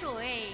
水